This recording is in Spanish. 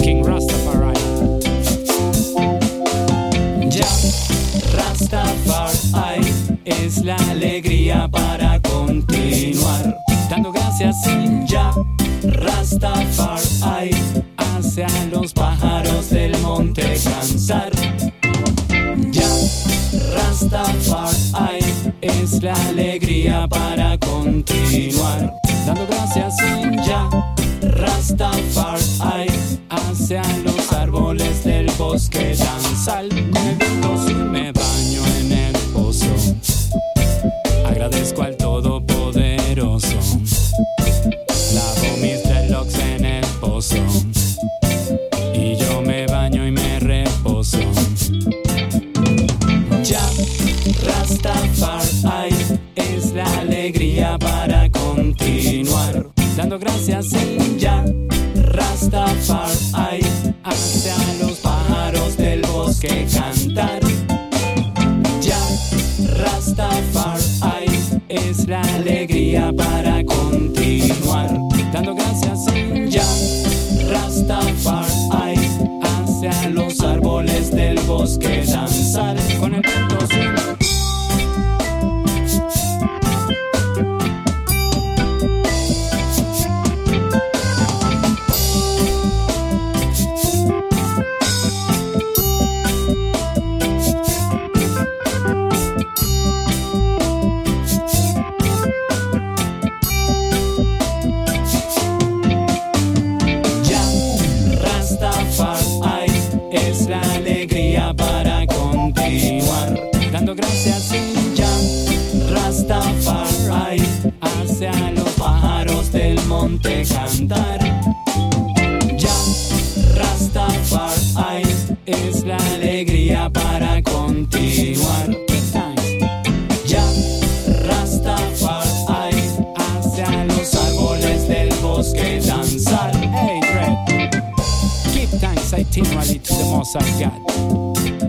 King Rastafari. Ya, Rastafari es la alegría para continuar. Dando gracias y ya, Rastafari hace a los pájaros del monte cansar. Ya, Rastafari es la alegría para continuar. Dando gracias Rastafari, hacia los árboles del bosque danzar. Con En ya, Rastafari hacia los pájaros del bosque cantar. Ya, Rastafari es la alegría para continuar. Dando gracias ya, Rastafari hacia los árboles del bosque danzar con el es la alegría para continuar. Dando gracias ya, Rastafari hacia los pájaros del monte cantar. Ya, Rastafari es la alegría para continuar. Ya, Rastafari hacia los árboles del bosque danzar. Hey, Thanks, I team rally to the most I've got.